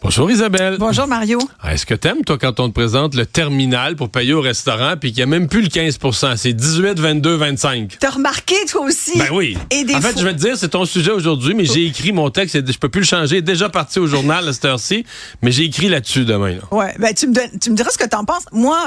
Bonjour Isabelle. Bonjour Mario. Ah, Est-ce que t'aimes, toi, quand on te présente le terminal pour payer au restaurant puis qu'il n'y a même plus le 15% c'est 18, 22, 25? T'as remarqué toi aussi? Ben oui. Et des en fait, je vais te dire, c'est ton sujet aujourd'hui, mais j'ai écrit mon texte, et je peux plus le changer, déjà parti au journal à cette heure-ci, mais j'ai écrit là-dessus demain. là. Ouais, ben tu me, donnes- tu me diras ce que t'en penses. Moi,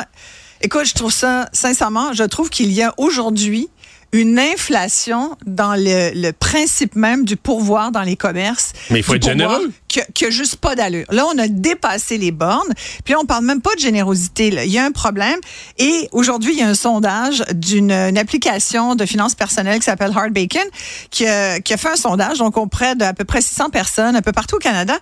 écoute, je trouve ça, sincèrement, je trouve qu'il y a aujourd'hui une inflation dans le, le principe même du pourvoir dans les commerces. Mais il faut être pourvoir généreux. Que, que juste pas d'allure. Là, on a dépassé les bornes, puis on parle même pas de générosité. là. Il y a un problème. Et aujourd'hui, il y a un sondage d'une une application de finances personnelles qui s'appelle Hard Bacon, qui a, qui a fait un sondage, donc auprès d'à peu près 600 personnes, un peu partout au Canada.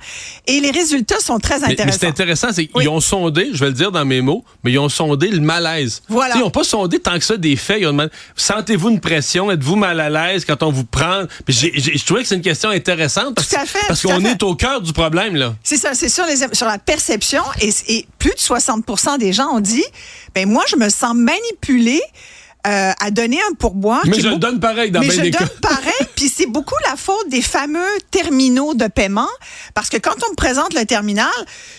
Et les résultats sont très Mais, mais intéressants. c'est intéressant, c'est qu'ils Oui. ont sondé, je vais le dire dans mes mots, mais ils ont sondé le malaise. Voilà. Ils n'ont pas sondé tant que ça des faits. Ils ont demandé, sentez-vous une pression? Êtes-vous mal à l'aise quand on vous prend? Puis je trouvais que c'est une question intéressante parce, Tout à fait, parce à qu'on est au cœur du problème. là. C'est ça, c'est sur, les, sur la perception. Et, et plus de 60% des gens ont dit, ben moi, je me sens manipulé euh, à donner un pourboire. Mais je le donne pareil dans Mais bien je des donne cas. pareil, puis c'est beaucoup la faute des fameux terminaux de paiement, parce que quand on me présente le terminal,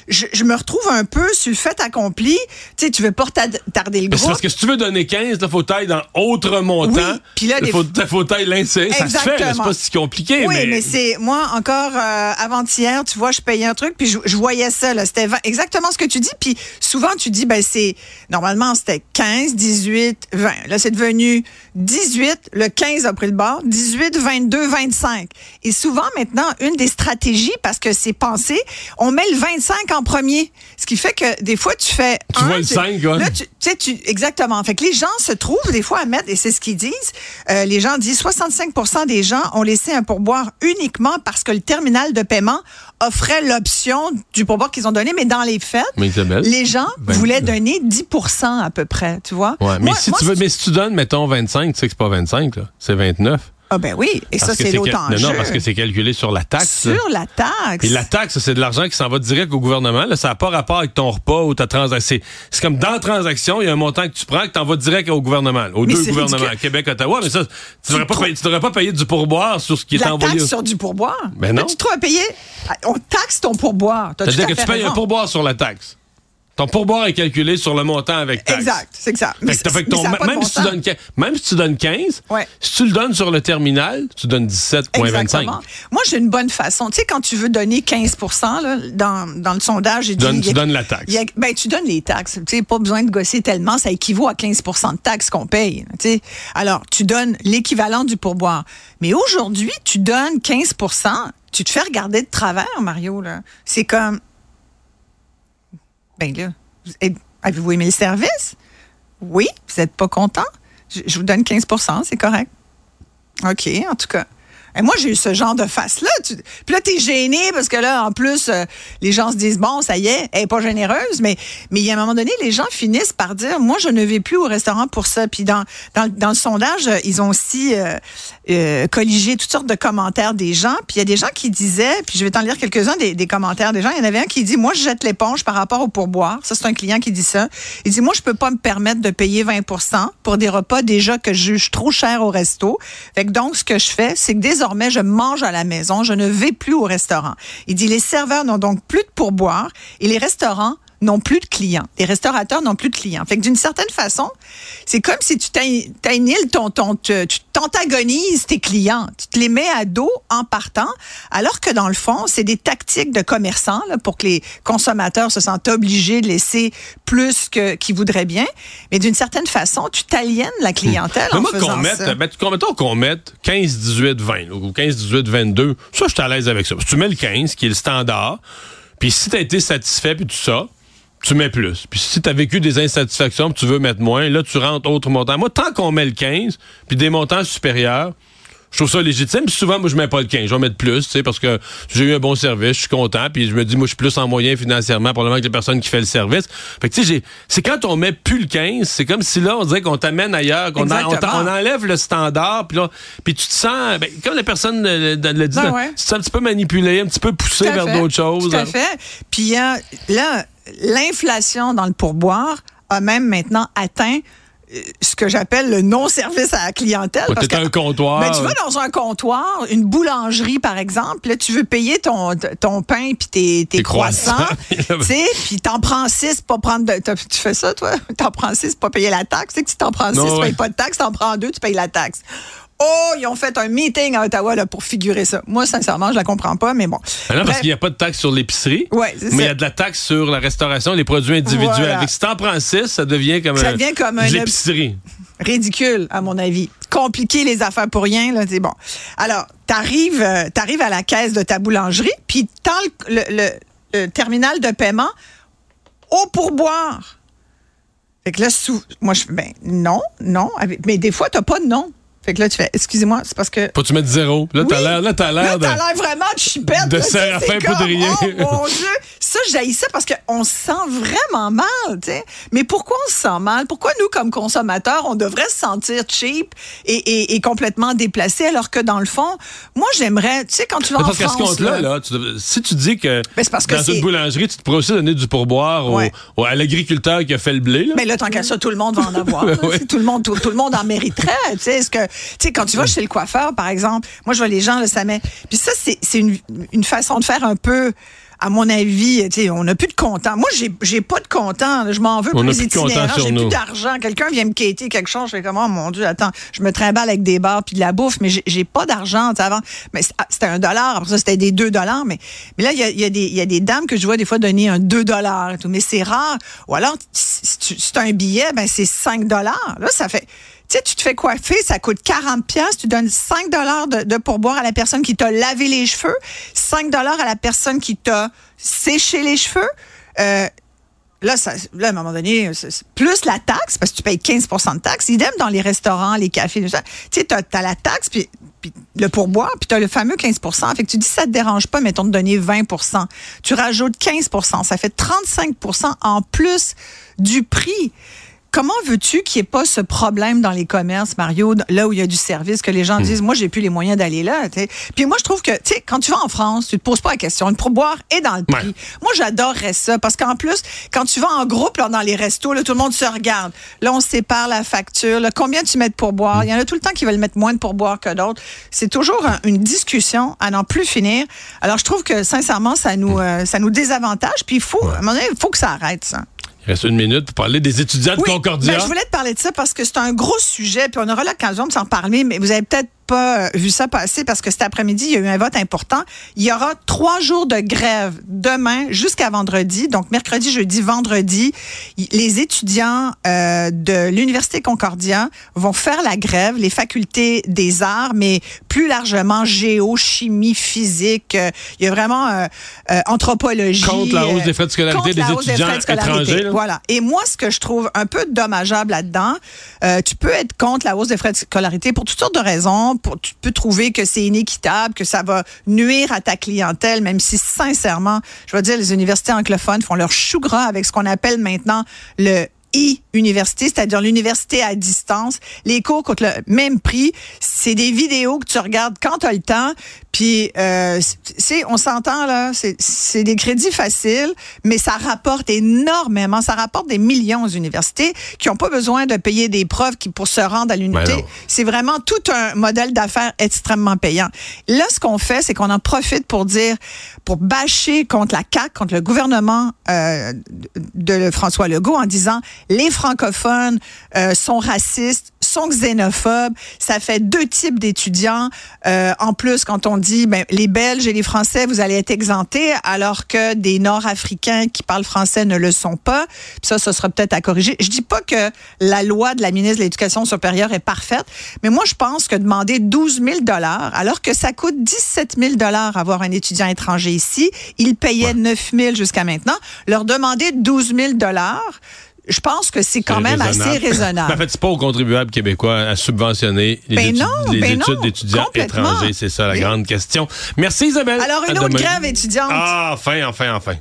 je, je me retrouve un peu sur le fait accompli. Tu sais, tu veux pas tarder le Mais c'est groupe. parce que si tu veux donner 15, il faut tailler dans autre montant. Oui, puis là, Il des- faut, faut tailler l'insérer. Ça se fait, c'est pas si compliqué. Oui, mais, mais, c'est moi encore euh, avant-hier, tu vois, je payais un truc puis je, je voyais ça c'était exactement ce que tu dis puis souvent tu dis ben c'est normalement c'était 15, 18, 20. Là c'est devenu 18, le 15 a pris le bord, 18, 22, 25. Et souvent maintenant une des stratégies parce que c'est pensé, on met le 25 en premier, ce qui fait que des fois tu fais Tu un, vois le cinq, ouais. Là, tu tu sais, tu, exactement. Fait que les gens se trouvent des fois à mettre, et c'est ce qu'ils disent, euh, les gens disent 65% des gens ont laissé un pourboire uniquement parce que le terminal de paiement offrait l'option du pourboire qu'ils ont donné, mais dans les faits, Mais Isabelle, les gens ben- voulaient donner 10% à peu près, tu vois. Ouais, mais Moi- si moi, tu veux, mais si tu donnes, mettons 25, tu sais que c'est pas 25, là, c'est 29. Ah ben oui, et ça Parce c'est l'autre enjeu. Non, non, parce que c'est calculé sur la taxe. Sur la taxe. Puis la taxe, c'est de l'argent qui s'en va direct au gouvernement. Là, ça n'a pas rapport avec ton repas ou ta transaction. C'est- comme dans la transaction, il y a un montant que tu prends que tu envoies direct au gouvernement, aux Mais deux gouvernements, ridicule. Québec, Ottawa. Mais ça, tu devrais tu devrais pas payer du pourboire sur ce qui est la envoyé. taxe sur du pourboire? Ben non. Tu trouves à payer, on taxe ton pourboire. C'est-à-dire que tu payes un pourboire sur la taxe. Ton pourboire est calculé sur le montant avec taxe. Exact, c'est exact. Fait que t'as- fait que ton- mais ça même, bon si tu donnes, même si tu donnes 15, Ouais. si tu le donnes sur le terminal, tu donnes 17,25. Exactement. Moi, j'ai une bonne façon. Tu sais, quand tu veux donner 15 là, dans, dans le sondage, Tu donnes, dit... tu a- donnes la taxe. a- ben, tu donnes les taxes. Tu pas besoin de gosser tellement. Ça équivaut à 15% de taxes qu'on paye. Tu sais. Alors, tu donnes l'équivalent du pourboire. Mais aujourd'hui, tu donnes 15% tu te fais regarder de travers, Mario. là. C'est comme... Ben là, vous- avez-vous aimé le service? Oui, vous n'êtes pas content? Je, je vous donne 15% c'est correct. OK, en tout cas. Moi, j'ai eu ce genre de face-là. Puis là, t'es gêné parce que là, en plus, euh, les gens se disent, bon, ça y est, elle est pas généreuse. Mais, mais il y a un moment donné, les gens finissent par dire, moi, je ne vais plus au restaurant pour ça. Puis dans, dans, dans le sondage, ils ont aussi euh, euh, colligé toutes sortes de commentaires des gens. Puis il y a des gens qui disaient, puis je vais t'en lire quelques-uns des, des commentaires des gens. Il y en avait un qui dit, moi, je jette l'éponge par rapport au pourboire. Ça, c'est un client qui dit ça. Il dit, moi, je peux pas me permettre de payer 20% pour des repas déjà que je juge trop cher au resto. Fait que donc, ce que je fais, c'est que désormais, je mange à la maison. Je ne vais plus au restaurant. Il dit, les serveurs n'ont donc plus de pourboire et les restaurants n'ont plus de clients. Les restaurateurs n'ont plus de clients. Fait que d'une certaine façon, c'est comme si tu t'anni- t'annihiles ton, ton, tu t'antagonises tes clients. Tu te les mets à dos en partant, alors que dans le fond, c'est des tactiques de commerçants là, pour que les consommateurs se sentent obligés de laisser plus que qu'ils voudraient bien. Mais d'une certaine façon, tu t'aliènes la clientèle Mais en moi, faisant qu'on mette, ça. ben, qu'on- mettons qu'on mette 15, 18, 20, là, ou 15, 18, 22, ça, je suis à l'aise avec ça. Si tu mets le 15, qui est le standard, puis si tu as été satisfait, puis tout ça, tu mets plus. Puis si tu as vécu des insatisfactions, puis tu veux mettre moins, là, tu rentres autre montant. Moi, tant qu'on met le 15, puis des montants supérieurs, Je trouve ça légitime. Puis souvent, moi, je mets pas le 15. Je vais mettre plus, tu sais, parce que j'ai eu un bon service, je suis content. Puis je me dis, moi, je suis plus en moyen financièrement, probablement que la personne qui fait le service. Fait que, tu sais, c'est quand on met plus le 15, c'est comme si là, on dirait qu'on t'amène ailleurs, qu'on on, enlève le standard. Puis là, puis tu te sens, ben, comme la personne le, le dit, ben tu te sens un petit peu manipulé, un petit peu poussé vers d'autres choses. Tout à fait. Puis là, l'inflation dans le pourboire a même maintenant atteint euh, ce que j'appelle le non-service à la clientèle. parce que, un comptoir. Ben, tu vas dans un comptoir, une boulangerie, par exemple, là, tu veux payer ton, ton pain puis tes, tes croissants, tu sais, puis t'en prends six, pas prendre de, Tu fais ça, toi? T'en prends six, pas payer la taxe. Tu sais que tu t'en prends six, tu payes pas de taxe, t'en prends deux, tu payes la taxe. Oh, ils ont fait un meeting à Ottawa là, pour figurer ça. Moi, sincèrement, je la comprends pas, mais bon. Ah non, parce qu'il n'y a pas de taxe sur l'épicerie. Ouais, mais il y a de la taxe sur la restauration et les produits individuels. Voilà. Avec, si t'en prends six, ça devient comme, ça devient comme l'épicerie. Ridicule, à mon avis. Compliquer les affaires pour rien, là, c'est bon. Alors, t'arrives, euh, t'arrives à la caisse de ta boulangerie, puis tant le, le, terminal de paiement au pourboire. Fait que là, sous, moi, je ben, non, non. Mais des fois, t'as pas de nom. Fait que là, tu fais, excusez-moi, c'est parce que. Faut que tu mettes zéro. Là, t'as l'air, là, t'as l'air. Là, t'as l'air vraiment de chipette. De Séraphin Poudrier. Oh mon Dieu! Ça, j'haïs ça parce qu'on se sent vraiment mal, tu sais. Mais pourquoi on se sent mal? Pourquoi nous, comme consommateurs, on devrait se sentir cheap et, et, et complètement déplacé alors que dans le fond, moi, j'aimerais, tu sais, quand tu vas parce en France. Parce qu'à ce compte-là, là, tu, si tu dis que, ben, parce que dans une boulangerie, tu te pourrais aussi donner du pourboire ouais. au, au, à l'agriculteur qui a fait le blé, là. Mais là, tant qu'à ça, tout le monde va en avoir. Tout le monde, tout, tout, le monde en mériterait, tu sais. Ce que, tu sais, quand tu vas chez le coiffeur, par exemple, moi, je vois les gens, là, ça met. Puis ça, c'est une, une façon de faire un peu à mon avis, on n'a plus de comptant. Moi, j'ai, j'ai pas de comptant. Je m'en veux plus les itinérants. J'ai plus d'argent. Quelqu'un vient me quêter quelque chose. Je fais comme, oh mon Dieu, attends, je me trimballe avec des bars puis de la bouffe, mais j'ai, pas d'argent. Avant, mais c'était un dollar. Après ça, c'était des deux dollars. Mais, mais là, il y a, y, a y a, des dames que je vois des fois donner un deux dollars et tout. Mais c'est rare. Ou alors, si tu as un billet, ben c'est cinq dollars. Là, ça fait tu sais, tu te fais coiffer, ça coûte 40 pièces, tu donnes 5 dollars de, pourboire à la personne qui t'a lavé les cheveux, 5 dollars à la personne qui t'a séché les cheveux. Euh, Là, ça, là, à un moment donné, plus la taxe, parce que tu payes 15% de taxe. Idem dans les restaurants, les cafés, tout ça. Tu sais, tu as, la taxe, puis, le pourboire, puis tu le fameux 15% Fait que tu dis, ça te dérange pas, mettons, de donner 20% Tu rajoutes 15% Ça fait 35% en plus du prix. Comment veux-tu qu'il n'y ait pas ce problème dans les commerces, Mario, là où il y a du service, que les gens disent, moi, j'ai plus les moyens d'aller là. T'sais. Puis moi, je trouve que, tu sais, quand tu vas en France, tu te poses pas la question. Le pourboire est dans le prix. Ouais. Moi, j'adorerais ça parce qu'en plus, quand tu vas en groupe là, dans les restos, là, tout le monde se regarde. Là, on sépare la facture. Là, combien tu mets de pourboire? Il y en a tout le temps qui veulent mettre moins de pourboire que d'autres. C'est toujours un, une discussion à n'en plus finir. Alors, je trouve que, sincèrement, ça nous, euh, ça nous désavantage. Puis il faut, à un moment donné, il faut que ça arrête, ça. Il reste une minute pour parler des étudiants de Concordia. Ben, je voulais te parler de ça parce que c'est un gros sujet, puis on aura l'occasion de s'en parler, mais vous avez peut-être pas vu ça passer parce que cet après-midi, il y a eu un vote important. Il y aura trois jours de grève demain jusqu'à vendredi. Donc, mercredi, jeudi, vendredi, les étudiants euh, de l'Université Concordia vont faire la grève, les facultés des arts, mais plus largement géo, chimie, physique. Euh, il y a vraiment euh, euh, anthropologie. Contre la hausse des frais de scolarité des étudiants des de étrangers. Là. Voilà. Et moi, ce que je trouve un peu dommageable là-dedans, euh, tu peux être contre la hausse des frais de scolarité pour toutes sortes de raisons tu peux trouver que c'est inéquitable, que ça va nuire à ta clientèle, même si sincèrement, je veux dire, les universités anglophones font leur chou gras avec ce qu'on appelle maintenant le e-université, c'est-à-dire l'université à distance. Les cours coûtent le même prix. C'est des vidéos que tu regardes quand tu as le temps. Puis, euh, c'est, on s'entend là, c'est des crédits faciles, mais ça rapporte énormément. Ça rapporte des millions aux universités qui n'ont pas besoin de payer des profs qui, pour se rendre à l'unité. C'est vraiment tout un modèle d'affaires extrêmement payant. Là, ce qu'on fait, c'est qu'on en profite pour dire, pour bâcher contre la CAQ, contre le gouvernement euh, de François Legault en disant les francophones euh, sont racistes, sont xénophobes. Ça fait deux types d'étudiants. Euh, en plus, quand on dit ben, les Belges et les Français, vous allez être exemptés, alors que des Nord-Africains qui parlent français ne le sont pas. Puis ça, ce sera peut-être à corriger. Je dis pas que la loi de la ministre de l'Éducation supérieure est parfaite, mais moi, je pense que demander 12 000 dollars, alors que ça coûte 17 000 dollars avoir un étudiant étranger ici, ils payaient ouais. 9 000 jusqu'à maintenant, leur demander 12 000 dollars je pense que c'est quand même assez raisonnable. en fait, c'est pas aux contribuables québécois à subventionner les, Ben étu- non, les ben études d'étudiants étrangers. C'est ça la Oui. grande question. Merci Isabelle. Alors, une À autre demain. grève étudiante. Ah, enfin, enfin, enfin.